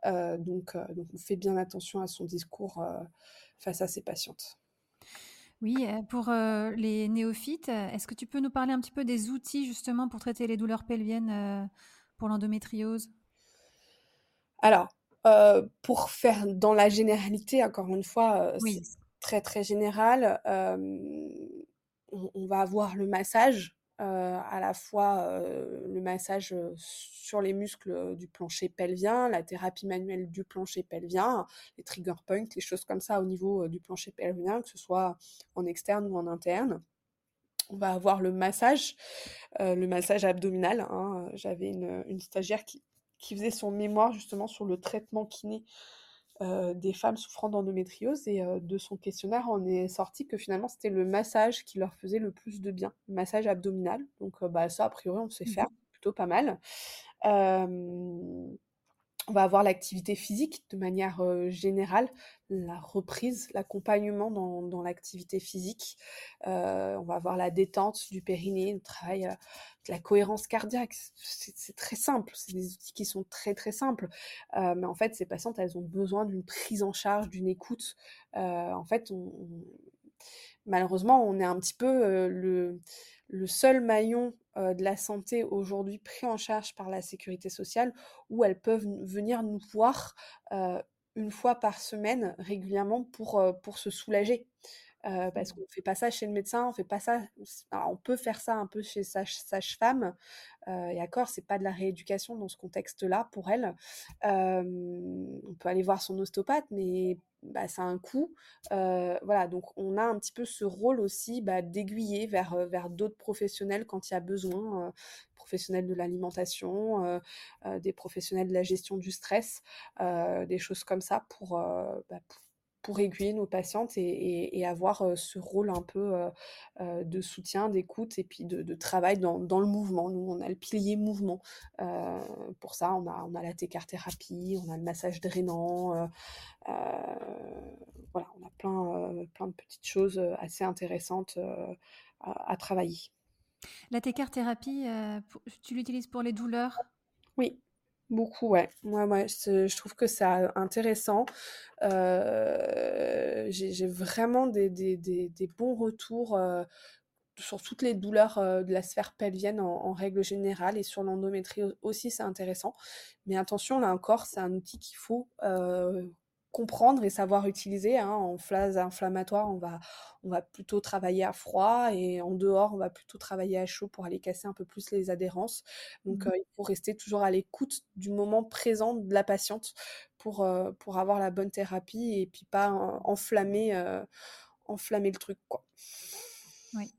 donc, donc, on bien attention à son discours face à ses patientes. Oui, pour les néophytes, est-ce que tu peux nous parler un petit peu des outils justement pour traiter les douleurs pelviennes pour l'endométriose? Alors, pour faire dans la généralité, encore une fois, c'est très très général. on, va avoir le massage, à la fois le massage sur les muscles du plancher pelvien, la thérapie manuelle du plancher pelvien, les trigger points, les choses comme ça au niveau du plancher pelvien, que ce soit en externe ou en interne. On va avoir le massage, le massage abdominal. Hein. J'avais une, stagiaire qui, faisait son mémoire justement sur le traitement kiné euh, des femmes souffrant d'endométriose et euh, de son questionnaire on est sorti que finalement c'était le massage qui leur faisait le plus de bien, le massage abdominal. Donc euh, bah, ça a priori on sait mmh faire, plutôt pas mal. On va avoir l'activité physique de manière générale, la reprise, l'accompagnement dans, l'activité physique. on va avoir la détente du périnée, le travail la cohérence cardiaque. C'est très simple, c'est des outils qui sont très très simples. mais en fait, ces patientes, elles ont besoin d'une prise en charge, d'une écoute. en fait, malheureusement, on est un petit peu le le seul maillon de la santé aujourd'hui pris en charge par la sécurité sociale où elles peuvent venir nous voir une fois par semaine régulièrement pour, se soulager. Parce mmh. qu'on ne fait pas ça chez le médecin, on fait pas ça. on peut faire ça un peu chez sage-femme, et d'accord, c'est pas de la rééducation dans ce contexte-là pour elle. on peut aller voir son ostéopathe, mais bah, ça a un coût. voilà, donc on a un petit peu ce rôle aussi bah, d'aiguiller vers, vers d'autres professionnels quand il y a besoin, professionnels de l'alimentation, des professionnels de la gestion du stress, des choses comme ça pour, bah, pour pour aiguiller nos patientes et, avoir ce rôle un peu de soutien, d'écoute et puis de, travail dans, le mouvement. Nous, on a le pilier mouvement. pour ça, on a, on a la thérapie, on a le massage drainant. voilà, on a plein, plein de petites choses assez intéressantes à, travailler. La thérapie, tu l'utilises pour les douleurs? Oui, Beaucoup, ouais. Moi, ouais, je, trouve que c'est intéressant. Euh, j'ai vraiment des, des, des, des, bons retours euh, sur toutes les douleurs euh, de la sphère pelvienne en, en règle générale et sur l'endométrie aussi, c'est intéressant. Mais attention, là encore, c'est un outil qu'il faut comprendre et savoir utiliser. Hein. En phase inflammatoire, on va, on va plutôt travailler à froid et en dehors, on va plutôt travailler à chaud pour aller casser un peu plus les adhérences. Donc, mmh. euh, il faut rester toujours à l'écoute du moment présent de la patiente pour, euh, pour avoir la bonne thérapie et puis pas enflammer, enflammer le truc. Quoi. Oui.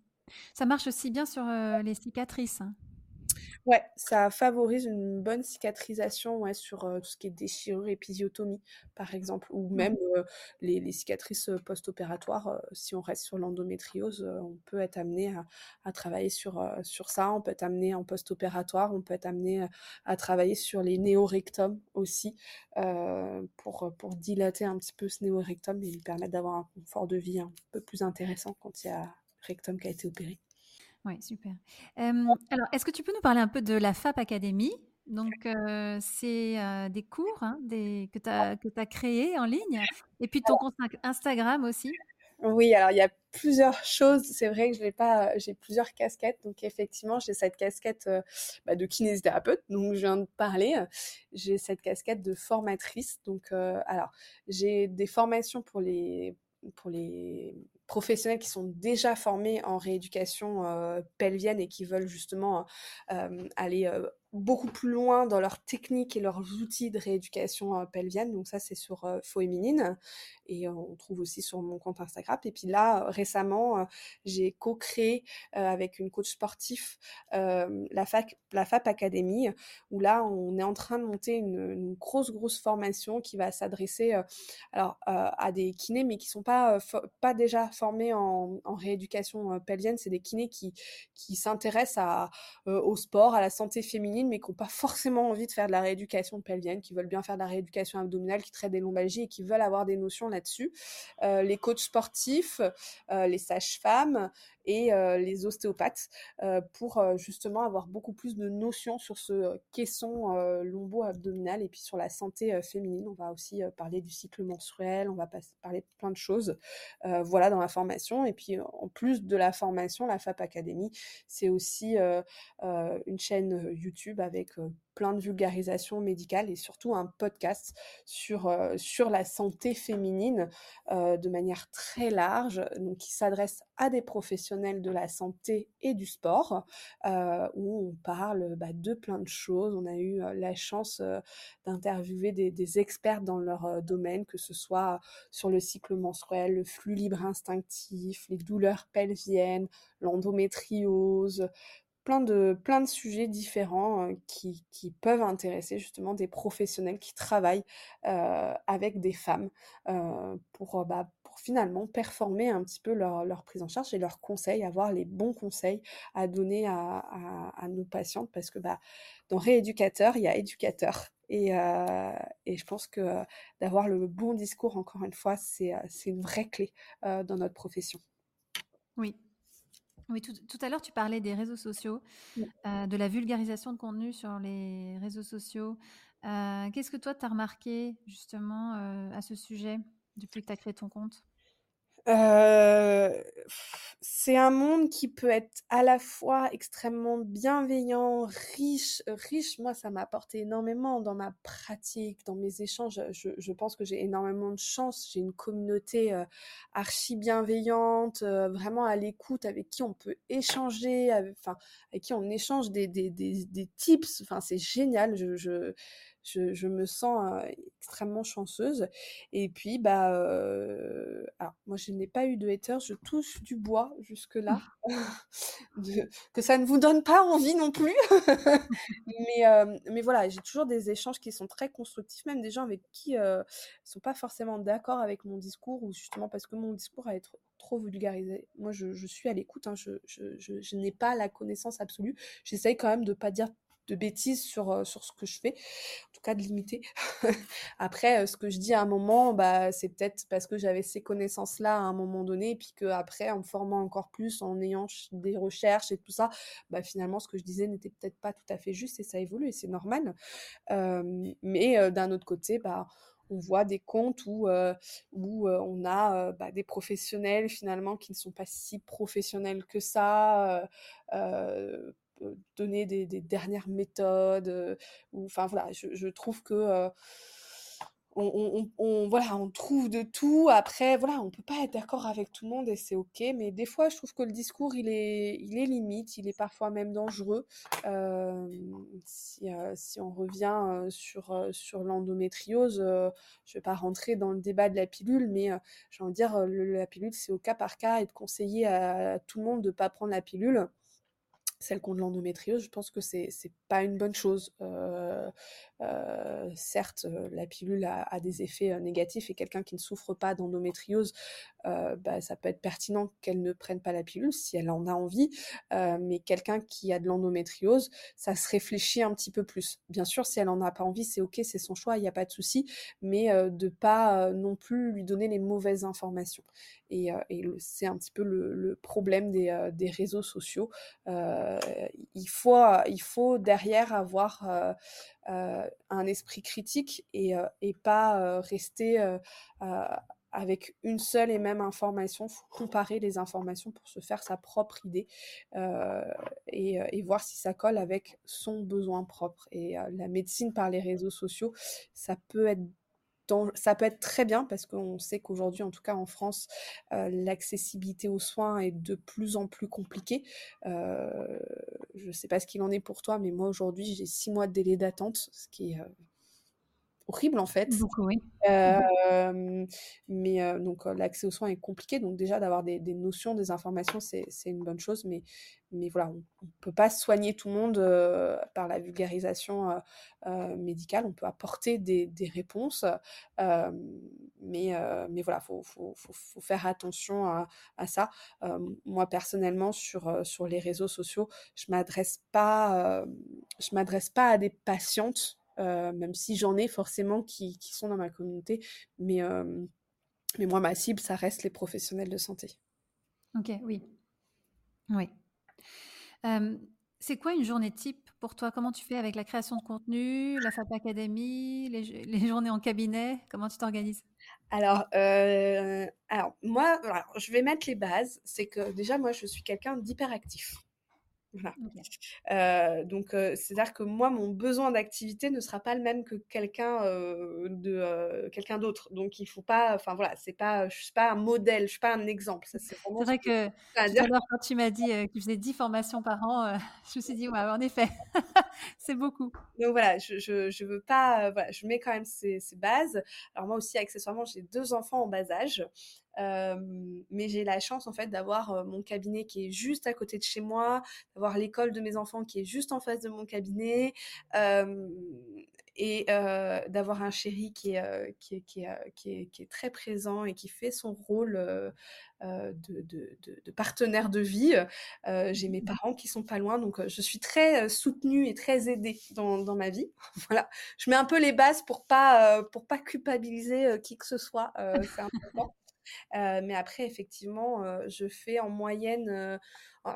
Ça marche aussi bien sur les cicatrices. Hein. Ouais, ça favorise une bonne cicatrisation ouais, sur tout ce qui est déchirure, épisiotomie, par exemple, ou Mmh. même les, les, cicatrices post-opératoires. si on reste sur l'endométriose, on peut être amené à, à travailler sur, sur ça. On peut être amené en post-opératoire. On peut être amené à, à, travailler sur les néorectums aussi pour, pour dilater un petit peu ce néorectum et lui permettre d'avoir un confort de vie un peu plus intéressant quand il y a rectum qui a été opéré. Oui, super. Alors, est-ce que tu peux nous parler un peu de la FAP Academy? Donc, c'est des cours hein, que tu as, as créés en ligne et puis ton compte Instagram aussi? Oui, alors il y a plusieurs choses. C'est vrai que je n'ai pas, j'ai plusieurs casquettes. Donc effectivement, j'ai cette casquette bah, de kinésithérapeute, dont je viens de parler. J'ai cette casquette de formatrice. Donc, alors, j'ai des formations pour les pour les professionnels qui sont déjà formés en rééducation euh, pelvienne et qui veulent justement euh, aller euh, beaucoup plus loin dans leurs techniques et leurs outils de rééducation pelvienne. Donc ça, c'est sur euh, Féminine et on trouve aussi sur mon compte Instagram. Et puis là, récemment, j'ai co-créé avec une coach sportif la, FAP Academy, où là, on est en train de monter une, grosse, grosse formation qui va s'adresser alors à des kinés, mais qui sont pas, pas déjà formés en, en rééducation pelvienne. C'est des kinés qui, qui s'intéressent au sport, à la santé féminine, mais qui n'ont pas forcément envie de faire de la rééducation pelvienne, qui veulent bien faire de la rééducation abdominale, qui traitent des lombalgies et qui veulent avoir des notions là-dessus. Euh, les coachs sportifs, euh, les sages-femmes et les ostéopathes pour justement avoir beaucoup plus de notions sur ce caisson lombo-abdominal et puis sur la santé féminine. On va aussi parler du cycle menstruel, on va parler de plein de choses. voilà dans la formation. Et puis en plus de la formation, la FAP Academy, c'est aussi une chaîne YouTube avec plein de vulgarisation médicale et surtout un podcast sur, euh, sur la santé féminine euh, de manière très large, donc qui s'adresse à des professionnels de la santé et du sport, euh, où on parle bah, de plein de choses. On a eu la chance d'interviewer des, des, experts dans leur domaine, que ce soit sur le cycle menstruel, le flux libre instinctif, les douleurs pelviennes, l'endométriose, plein de, plein de sujets différents qui, qui, peuvent intéresser justement des professionnels qui travaillent euh, avec des femmes euh, pour, bah, pour finalement performer un petit peu leur, leur, prise en charge et leurs conseils, avoir les bons conseils à donner à, à, nos patientes parce que bah, dans rééducateur, il y a éducateur. Et, euh, et je pense que d'avoir le bon discours, encore une fois, c'est une vraie clé dans notre profession. Oui, oui, tout, tout, à l'heure, tu parlais des réseaux sociaux, euh, de la vulgarisation de contenu sur les réseaux sociaux. Euh, Qu'est-ce que toi, tu as remarqué justement euh, à ce sujet depuis que tu as créé ton compte? Euh, c'est un monde qui peut être à la fois extrêmement bienveillant, riche, riche. Moi, ça m'a apporté énormément dans ma pratique, dans mes échanges. Je, pense que j'ai énormément de chance. J'ai une communauté euh, archi bienveillante, euh, vraiment à l'écoute, avec qui on peut échanger, enfin, avec, qui on échange des, des, des, des tips. Enfin, c'est génial. Je je, je, me sens extrêmement chanceuse. Et puis, bah, alors, moi, je n'ai pas eu de haters, je touche du bois jusque-là. de, que ça ne vous donne pas envie non plus. mais, mais voilà, j'ai toujours des échanges qui sont très constructifs, même des gens avec qui ne sont pas forcément d'accord avec mon discours, ou justement parce que mon discours a été trop vulgarisé. Moi, je, je suis à l'écoute, hein, je, je, je n'ai pas la connaissance absolue. J'essaye quand même de pas dire de bêtises sur, sur ce que je fais, en tout cas de limiter. après, ce que je dis à un moment, bah, c'est peut-être parce que j'avais ces connaissances-là à un moment donné, et puis qu'après, en me formant encore plus, en ayant des recherches et tout ça, bah, finalement, ce que je disais n'était peut-être pas tout à fait juste, et ça évolue, et c'est normal. Mais d'un autre côté, bah, on voit des comptes où, où on a bah, des professionnels finalement qui ne sont pas si professionnels que ça, donner des, dernières méthodes. enfin voilà, je, trouve que on, on, voilà, on trouve de tout. Après, voilà, on peut pas être d'accord avec tout le monde et c'est ok. Mais des fois, je trouve que le discours, il est, il est limite, il est parfois même dangereux. Euh, si, euh, si, on revient euh, sur, sur l'endométriose, je vais pas rentrer dans le débat de la pilule, mais j'ai envie de dire, la pilule, c'est au cas par cas et de conseiller à, à tout le monde de pas prendre la pilule celles qui ont de l'endométriose, je pense que c'est c'est pas une bonne chose. Euh, euh, certes, euh, la pilule a, des effets négatifs et quelqu'un qui ne souffre pas d'endométriose, euh, bah, ça peut être pertinent qu'elle ne prenne pas la pilule si elle en a envie. Euh, mais quelqu'un qui a de l'endométriose, ça se réfléchit un petit peu plus. Bien sûr, si elle en a pas envie, c'est ok, c'est son choix, il n'y a pas de souci, mais de pas non plus lui donner les mauvaises informations. Et, c'est un petit peu le, le problème des, des, réseaux sociaux. il faut, il faut derrière avoir euh, un esprit critique et, euh, et pas euh, rester avec une seule et même information, faut comparer les informations pour se faire sa propre idée euh, et, et, voir si ça colle avec son besoin propre. Et euh, la médecine par les réseaux sociaux, ça peut être ça peut être très bien parce qu'on sait qu'aujourd'hui, en tout cas en France, euh, l'accessibilité aux soins est de plus en plus compliquée. Euh, je ne sais pas ce qu'il en est pour toi, mais moi aujourd'hui, j'ai six mois de délai d'attente, ce qui est euh, horrible en fait. Beaucoup, oui. Euh, mais euh, donc l'accès aux soins est compliqué, donc déjà d'avoir des, des, notions, des informations, c'est une bonne chose, mais, mais voilà, on ne peut pas soigner tout le monde euh, par la vulgarisation médicale, on peut apporter des, des réponses, mais, mais voilà, il faut, faut, faut, faut, faire attention à, à ça. moi personnellement, sur, sur les réseaux sociaux, je m'adresse pas, je m'adresse pas à des patientes même si j'en ai forcément qui, qui, sont dans ma communauté. Mais, euh, mais moi, ma cible, ça reste les professionnels de santé. Ok, oui. Oui. Euh, c'est quoi une journée type pour toi? Comment tu fais avec la création de contenu, la FAP Academy, les, les journées en cabinet? Comment tu t'organises? Alors, euh, alors, moi, alors, je vais mettre les bases. C'est que déjà, moi, je suis quelqu'un d'hyperactif. Voilà. Okay. Euh, donc, euh, c'est-à-dire que moi, mon besoin d'activité ne sera pas le même que quelqu'un euh, de quelqu'un d'autre. Donc, il faut pas, enfin voilà, c'est pas, je suis pas un modèle, je suis pas un exemple. C'est vrai que tout à l'heure, quand tu m'as dit que tu faisais 10 formations par an, je me suis dit, ouais, en effet, c'est beaucoup. Donc voilà, je, je, je veux pas, voilà, je mets quand même ces, ces bases. Alors moi aussi, accessoirement, j'ai deux enfants en bas âge. Mais j'ai la chance en fait d'avoir mon cabinet qui est juste à côté de chez moi, d'avoir l'école de mes enfants qui est juste en face de mon cabinet et euh, d'avoir un chéri qui est, qui, est, qui, est, qui, est, qui est très présent et qui fait son rôle euh, de, de, de, partenaire de vie. j'ai mes parents qui sont pas loin, donc je suis très soutenue et très aidée dans, dans ma vie. voilà, je mets un peu les bases pour pas pour pas culpabiliser qui que ce soit. c'est important. Euh, mais après, effectivement, euh, je fais en moyenne, euh,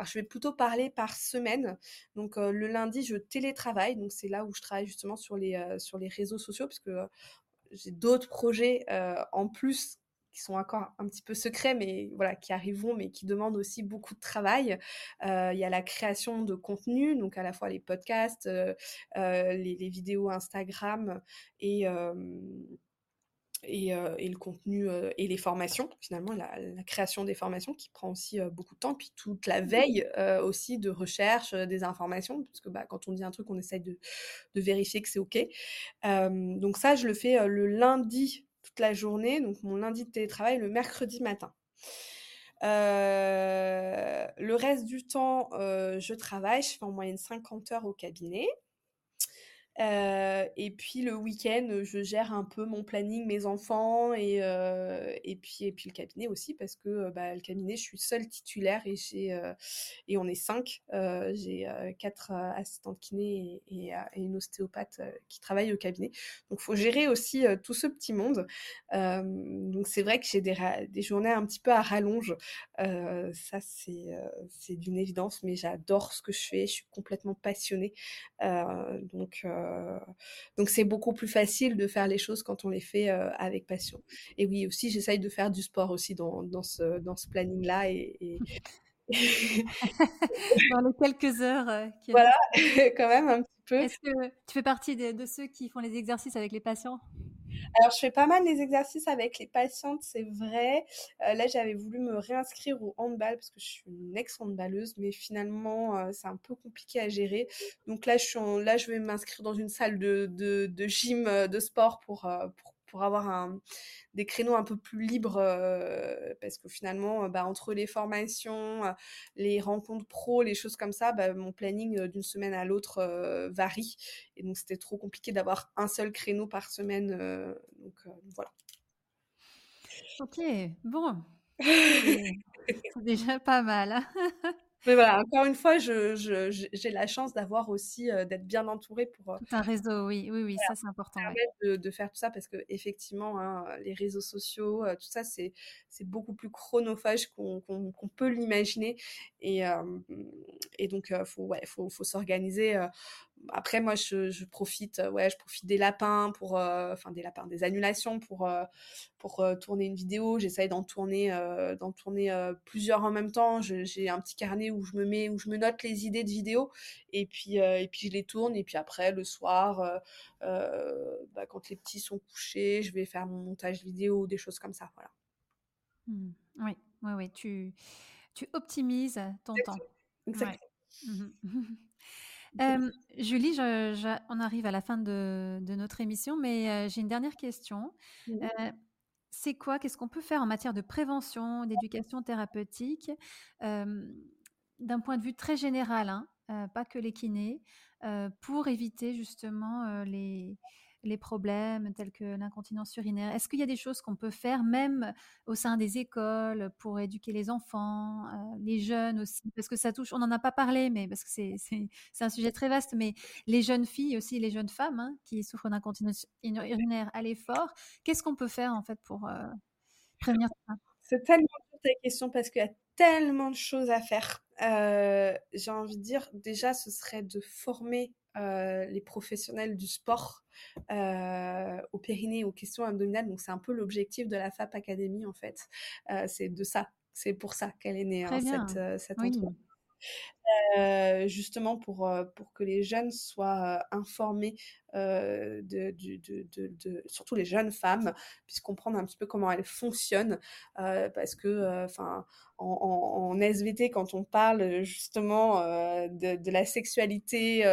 je vais plutôt parler par semaine. Donc le lundi, je télétravaille. Donc c'est là où je travaille justement sur les, sur les réseaux sociaux, parce que j'ai d'autres projets en plus qui sont encore un petit peu secrets, mais voilà, qui arriveront, mais qui demandent aussi beaucoup de travail. Il y a la création de contenu, donc à la fois les podcasts, les, les, vidéos Instagram et et, euh, et, le contenu euh, et les formations, finalement, la, la, création des formations qui prend aussi euh, beaucoup de temps, puis toute la veille aussi de recherche des informations, parce que bah, quand on dit un truc, on essaye de, de vérifier que c'est OK. donc ça, je le fais le lundi toute la journée, donc mon lundi de télétravail, le mercredi matin. le reste du temps, je travaille, je fais en moyenne 50 heures au cabinet. Euh, et puis le week-end, je gère un peu mon planning, mes enfants et, euh, et, puis, et puis le cabinet aussi parce que bah, le cabinet, je suis seule titulaire et, j'ai, euh, et on est cinq. Euh, j'ai euh, quatre assistantes kiné et, une ostéopathe qui travaillent au cabinet. Donc il faut gérer aussi tout ce petit monde. donc c'est vrai que j'ai des, des journées un petit peu à rallonge. ça, c'est, c'est d'une évidence, mais j'adore ce que je fais. Je suis complètement passionnée. donc euh, donc c'est beaucoup plus facile de faire les choses quand on les fait euh, avec passion. Et oui, aussi j'essaye de faire du sport aussi dans, dans ce, dans ce planning-là et, et... dans les quelques heures. Euh, voilà, quand même un petit peu. Est-ce que tu fais partie de, de, ceux qui font les exercices avec les patients? Alors, je fais pas mal des exercices avec les patientes, c'est vrai. Euh, là, j'avais voulu me réinscrire au handball parce que je suis une ex-handballeuse, mais finalement, euh, c'est un peu compliqué à gérer. Donc là, je suis en, là, je vais m'inscrire dans une salle de, de, gym, euh, de sport pour, pour pour avoir un, des créneaux un peu plus libres parce que finalement, bah, entre les formations, les rencontres pro, les choses comme ça, bah, mon planning d'une semaine à l'autre varie. Et donc, c'était trop compliqué d'avoir un seul créneau par semaine. donc, voilà. Ok, bon. C'est déjà pas mal. Mais voilà, encore une fois, j'ai je, la chance d'avoir aussi d'être bien entourée pour. Tout un réseau, oui, oui, oui, ça c'est important. De, de, faire tout ça parce que effectivement, hein, les réseaux sociaux, tout ça, c'est beaucoup plus chronophage qu'on peut l'imaginer. Et, et donc, faut, ouais, faut, faut s'organiser après moi je, je, profite euh, ouais je profite des lapins pour euh, enfin des lapins des annulations pour euh, pour tourner une vidéo. J'essaye d'en tourner d'en tourner plusieurs en même temps. J'ai un petit carnet où je me mets où je me note les idées de vidéos et puis et puis je les tourne. Et puis après le soir bah, quand les petits sont couchés je vais faire mon montage vidéo des choses comme ça voilà. Mmh. oui oui oui tu tu optimises ton temps. Exactement. Julie, on arrive à la fin de, notre émission, mais j'ai une dernière question. c'est quoi, qu'est-ce qu'on peut faire en matière de prévention, d'éducation thérapeutique, d'un point de vue très général, hein, pas que les kinés, pour éviter justement les, les problèmes tels que l'incontinence urinaire. Est-ce qu'il y a des choses qu'on peut faire même au sein des écoles pour éduquer les enfants, euh, les jeunes aussi? Parce que ça touche, on n'en a pas parlé, mais parce que c'est, un sujet très vaste, mais les jeunes filles aussi, les jeunes femmes hein, qui souffrent d'incontinence urinaire à l'effort, qu'est-ce qu'on peut faire en fait pour euh, prévenir ça? C'est tellement ta question parce qu'il y a tellement de choses à faire. Euh, j'ai envie de dire, déjà, ce serait de former les professionnels du sport euh, au périnée, aux questions abdominales. Donc, c'est un peu l'objectif de la FAP Academy, en fait. Euh, c'est de ça, c'est pour ça qu'elle est née, hein, cette, euh, cette justement pour, pour que les jeunes soient informés de, de, de, surtout les jeunes femmes, puissent comprendre un petit peu comment elles fonctionnent, parce que, enfin, en, en, SVT, quand on parle justement de, la sexualité,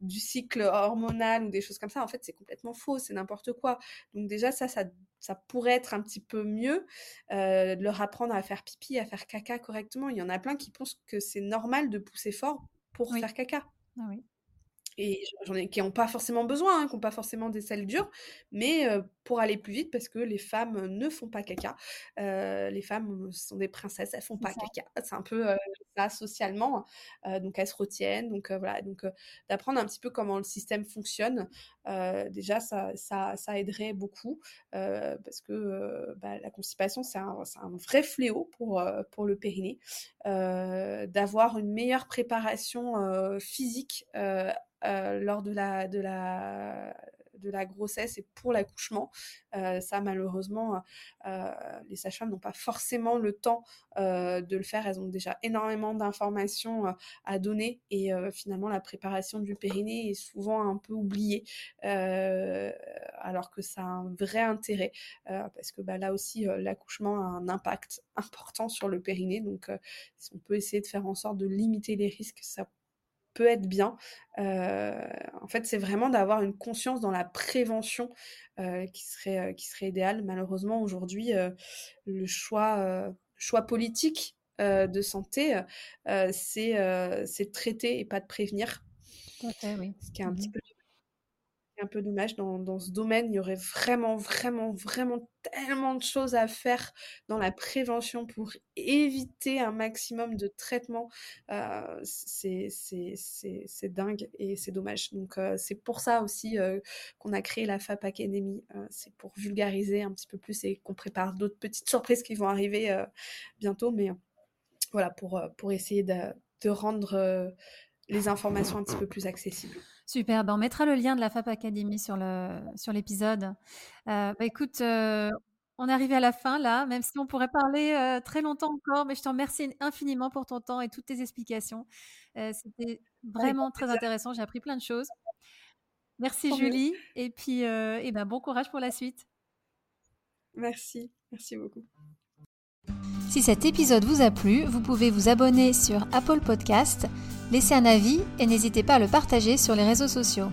du cycle hormonal ou des choses comme ça, en fait, c'est complètement faux, c'est n'importe quoi. Donc déjà, ça, ça, ça, pourrait être un petit peu mieux de leur apprendre à faire pipi, à faire caca correctement. Il y en a plein qui pensent que c'est normal de pousser fort pour faire caca. Ah oui et j'en ai qui n'ont pas forcément besoin, hein, qui n'ont pas forcément des selles dures, mais pour aller plus vite parce que les femmes ne font pas caca. les femmes sont des princesses, elles font pas caca. C'est un peu ça socialement, donc elles se retiennent. Donc voilà, donc d'apprendre un petit peu comment le système fonctionne, déjà ça, ça, ça, aiderait beaucoup parce que bah, la constipation c'est un, un, vrai fléau pour, pour le périnée. D'avoir une meilleure préparation physique lors de la, de, la, de la grossesse et pour l'accouchement. Euh, ça, malheureusement, euh, les sages-femmes n'ont pas forcément le temps de le faire. Elles ont déjà énormément d'informations à donner et finalement, la préparation du périnée est souvent un peu oubliée, alors que ça a un vrai intérêt parce que bah, là aussi, l'accouchement a un impact important sur le périnée. Donc, si on peut essayer de faire en sorte de limiter les risques, ça peut être bien. Euh, en fait, c'est vraiment d'avoir une conscience dans la prévention euh, qui, serait, qui serait idéale. Malheureusement, aujourd'hui, le choix, choix politique de santé, c'est de traiter et pas de prévenir. oui. Ce qui est un petit mmh un peu dommage dans, ce domaine. Il y aurait vraiment, vraiment, vraiment tellement de choses à faire dans la prévention pour éviter un maximum de traitements. Euh, c'est dingue et c'est dommage. Donc, euh, c'est pour ça aussi euh, qu'on a créé la FAP Academy. Euh, c'est pour vulgariser un petit peu plus et qu'on prépare d'autres petites surprises qui vont arriver bientôt. Mais voilà, pour, pour essayer de rendre les informations un petit peu plus accessibles. Super, ben on mettra le lien de la FAP Academy sur le sur l'épisode. Euh, bah écoute, euh, on est arrivé à la fin là, même si on pourrait parler euh, très longtemps encore, mais je te remercie infiniment pour ton temps et toutes tes explications. C'était vraiment très intéressant, j'ai appris plein de choses. Merci Julie, et puis et ben bon courage pour la suite. Merci, merci beaucoup. Si cet épisode vous a plu, vous pouvez vous abonner sur Apple Podcast, laisser un avis et n'hésitez pas à le partager sur les réseaux sociaux.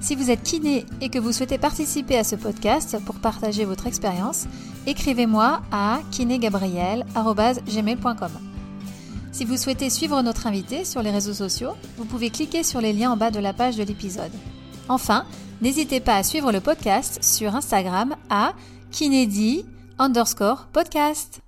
Si vous êtes kiné et que vous souhaitez participer à ce podcast pour partager votre expérience, écrivez-moi à kinégabriel.gmail.com. Si vous souhaitez suivre notre invité sur les réseaux sociaux, vous pouvez cliquer sur les liens en bas de la page de l'épisode. Enfin, n'hésitez pas à suivre le podcast sur Instagram à kinédi underscore podcast.